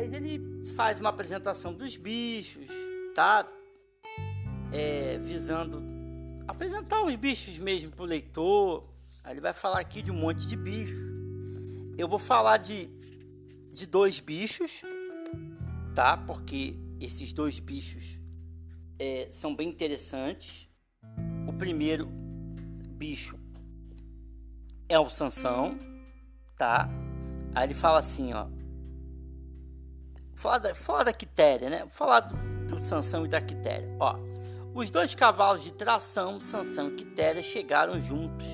10 ele faz uma apresentação dos bichos, tá? É, visando apresentar os bichos mesmo para o leitor. Aí ele vai falar aqui de um monte de bichos. Eu vou falar de, de dois bichos, tá? Porque esses dois bichos é, são bem interessantes. O primeiro bicho é o Sansão, tá? Aí ele fala assim, ó. Fala da, fala da Quitéria, né? Falar do, do Sansão e da Quitéria. Ó, os dois cavalos de tração, Sansão e Quitéria, chegaram juntos,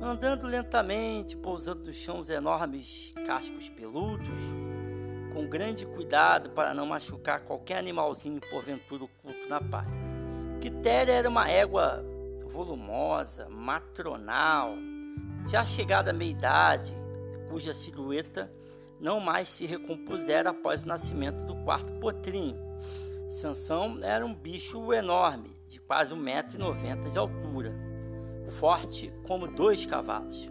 andando lentamente, pousando no chão os enormes cascos peludos, com grande cuidado para não machucar qualquer animalzinho porventura oculto na palha. Quitéria era uma égua volumosa, matronal, já chegada à meia-idade, cuja silhueta não mais se recompusera após o nascimento do quarto potrinho. Sansão era um bicho enorme, de quase 1,90m de altura, forte como dois cavalos.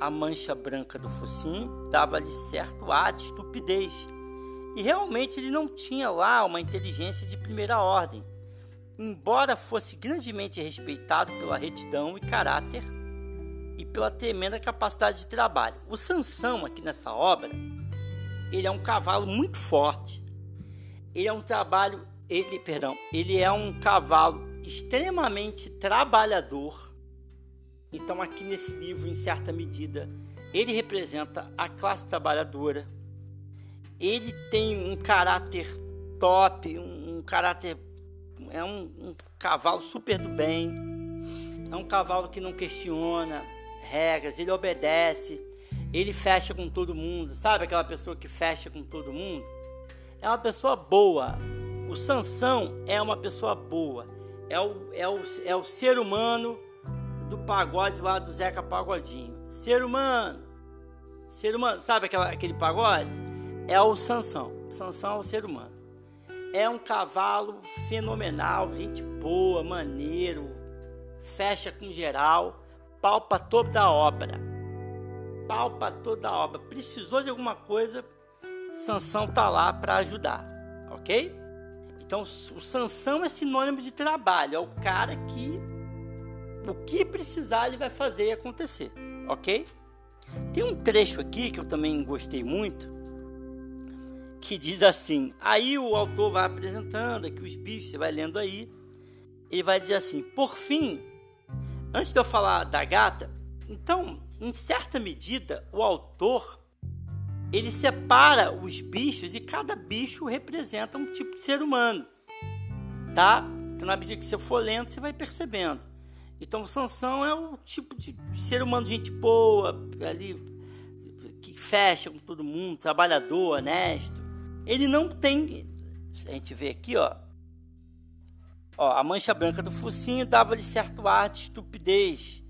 A mancha branca do focinho dava-lhe certo ar de estupidez, e realmente ele não tinha lá uma inteligência de primeira ordem, embora fosse grandemente respeitado pela retidão e caráter e pela tremenda capacidade de trabalho. O Sansão aqui nessa obra ele é um cavalo muito forte. Ele é um trabalho, ele, perdão, ele é um cavalo extremamente trabalhador. Então aqui nesse livro, em certa medida, ele representa a classe trabalhadora. Ele tem um caráter top, um, um caráter é um, um cavalo super do bem. É um cavalo que não questiona regras, ele obedece ele fecha com todo mundo, sabe aquela pessoa que fecha com todo mundo? É uma pessoa boa. O Sansão é uma pessoa boa. É o, é o, é o ser humano do pagode lá do Zeca Pagodinho. Ser humano. Ser humano, sabe aquela, aquele pagode? É o Sansão. Sansão é o ser humano. É um cavalo fenomenal, gente boa, maneiro, fecha com geral, palpa toda a obra palpa toda a obra. Precisou de alguma coisa, Sansão tá lá para ajudar, ok? Então o Sansão é sinônimo de trabalho, é o cara que o que precisar ele vai fazer acontecer, ok? Tem um trecho aqui que eu também gostei muito, que diz assim: aí o autor vai apresentando aqui os bichos, você vai lendo aí, ele vai dizer assim: por fim, antes de eu falar da gata, então em certa medida, o autor ele separa os bichos e cada bicho representa um tipo de ser humano, tá? Então, na medida que você for lendo, você vai percebendo. Então, Sansão é o tipo de ser humano, gente boa, ali que fecha com todo mundo, trabalhador, honesto. Ele não tem, a gente vê aqui, ó, ó a mancha branca do focinho dava-lhe certo ar de estupidez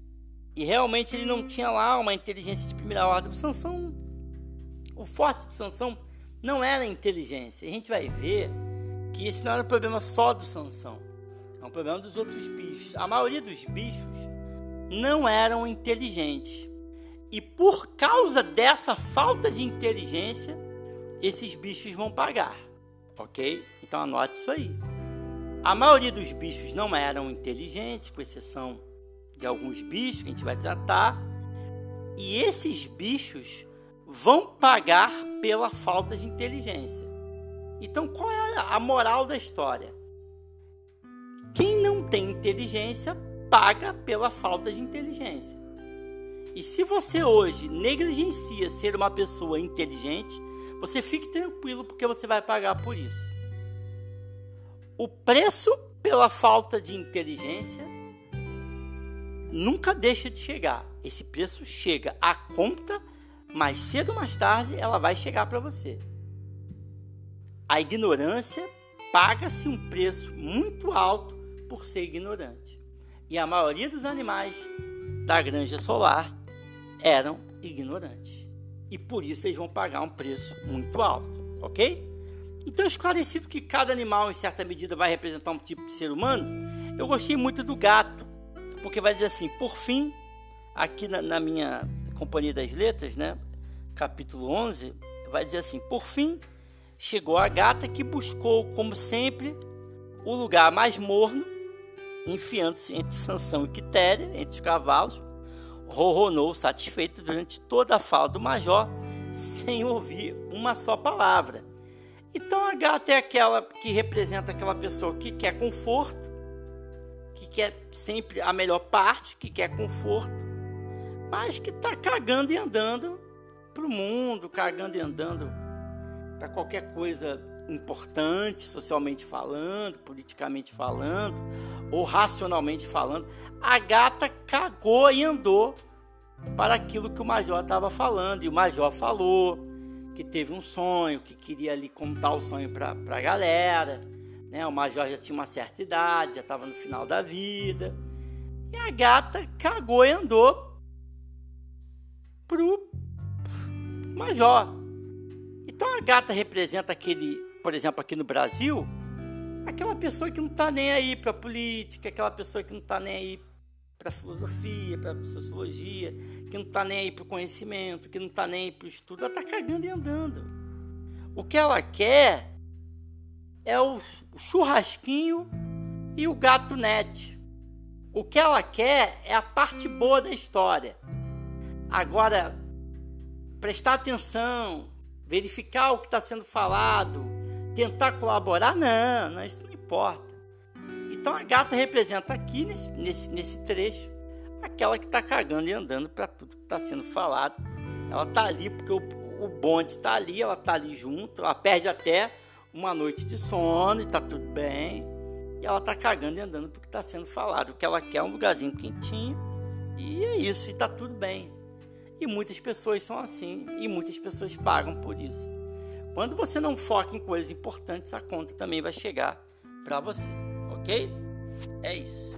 e realmente ele não tinha lá uma inteligência de primeira ordem. O Sansão, o forte do Sansão não era inteligência. A gente vai ver que esse não era um problema só do Sansão. É um problema dos outros bichos. A maioria dos bichos não eram inteligentes. E por causa dessa falta de inteligência, esses bichos vão pagar. Ok? Então anote isso aí. A maioria dos bichos não eram inteligentes, com exceção de alguns bichos que a gente vai tratar, e esses bichos vão pagar pela falta de inteligência. Então, qual é a moral da história? Quem não tem inteligência paga pela falta de inteligência. E se você hoje negligencia ser uma pessoa inteligente, você fique tranquilo porque você vai pagar por isso. O preço pela falta de inteligência nunca deixa de chegar. Esse preço chega. A conta, mais cedo ou mais tarde, ela vai chegar para você. A ignorância paga-se um preço muito alto por ser ignorante. E a maioria dos animais da granja solar eram ignorantes. E por isso eles vão pagar um preço muito alto, ok? Então, esclarecido que cada animal, em certa medida, vai representar um tipo de ser humano, eu gostei muito do gato, porque vai dizer assim: por fim, aqui na, na minha Companhia das Letras, né, capítulo 11, vai dizer assim: por fim, chegou a gata que buscou, como sempre, o lugar mais morno, enfiando-se entre Sansão e Quitéria, entre os cavalos, ronronou satisfeito durante toda a fala do major, sem ouvir uma só palavra. Então a gata é aquela que representa aquela pessoa que quer conforto, que quer sempre a melhor parte, que quer conforto, mas que está cagando e andando para o mundo, cagando e andando para qualquer coisa importante, socialmente falando, politicamente falando, ou racionalmente falando. A gata cagou e andou para aquilo que o major estava falando. E o major falou que teve um sonho, que queria ali contar o sonho para a galera. Né? O major já tinha uma certa idade, já estava no final da vida. E a gata cagou e andou pro major. Então a gata representa aquele, por exemplo, aqui no Brasil, aquela pessoa que não está nem aí para política, aquela pessoa que não está nem aí para filosofia, para sociologia, que não está nem aí para o conhecimento, que não está nem aí para o estudo, ela está cagando e andando. O que ela quer é o churrasquinho e o gato net. O que ela quer é a parte boa da história. Agora, prestar atenção, verificar o que está sendo falado, tentar colaborar, não, não, isso não importa. Então a gata representa aqui nesse, nesse, nesse trecho aquela que está cagando e andando para tudo que está sendo falado. Ela está ali porque o, o bonde está ali, ela está ali junto, ela perde até uma noite de sono e está tudo bem. E ela está cagando e andando porque está sendo falado. O que ela quer é um lugarzinho quentinho e é isso, e está tudo bem. E muitas pessoas são assim e muitas pessoas pagam por isso. Quando você não foca em coisas importantes, a conta também vai chegar para você ok? É isso.